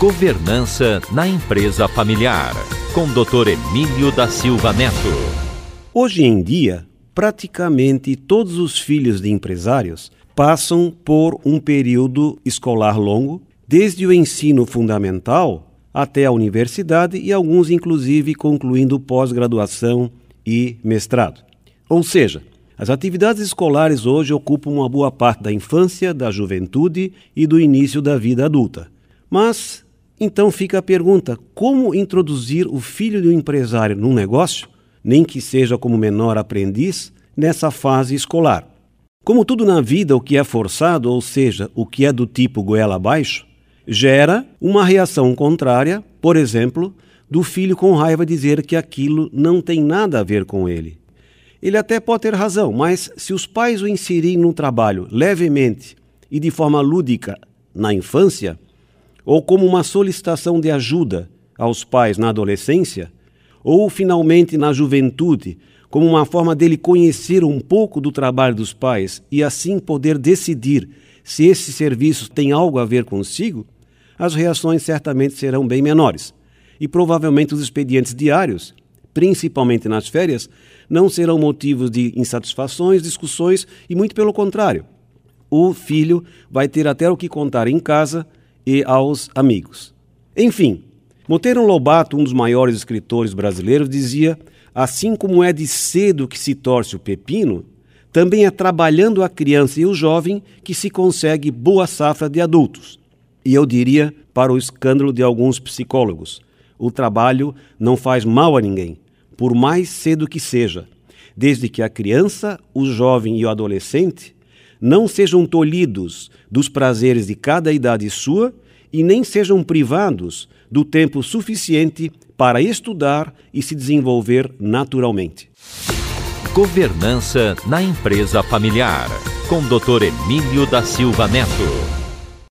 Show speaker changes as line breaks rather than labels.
Governança na empresa familiar, com Dr. Emílio da Silva Neto.
Hoje em dia, praticamente todos os filhos de empresários passam por um período escolar longo, desde o ensino fundamental até a universidade e alguns, inclusive, concluindo pós-graduação e mestrado. Ou seja, as atividades escolares hoje ocupam uma boa parte da infância, da juventude e do início da vida adulta. Mas então fica a pergunta: como introduzir o filho de um empresário num negócio, nem que seja como menor aprendiz, nessa fase escolar? Como tudo na vida, o que é forçado, ou seja, o que é do tipo goela abaixo, gera uma reação contrária, por exemplo, do filho com raiva dizer que aquilo não tem nada a ver com ele. Ele até pode ter razão, mas se os pais o inserirem no trabalho levemente e de forma lúdica na infância, ou como uma solicitação de ajuda aos pais na adolescência, ou finalmente na juventude, como uma forma dele conhecer um pouco do trabalho dos pais e assim poder decidir se esse serviço tem algo a ver consigo, as reações certamente serão bem menores. E provavelmente os expedientes diários, principalmente nas férias, não serão motivos de insatisfações, discussões e muito pelo contrário. O filho vai ter até o que contar em casa e aos amigos. Enfim, Monteiro Lobato, um dos maiores escritores brasileiros, dizia: assim como é de cedo que se torce o pepino, também é trabalhando a criança e o jovem que se consegue boa safra de adultos. E eu diria, para o escândalo de alguns psicólogos, o trabalho não faz mal a ninguém, por mais cedo que seja, desde que a criança, o jovem e o adolescente não sejam tolhidos dos prazeres de cada idade sua e nem sejam privados do tempo suficiente para estudar e se desenvolver naturalmente.
Governança na empresa familiar, com Dr. Emílio da Silva Neto.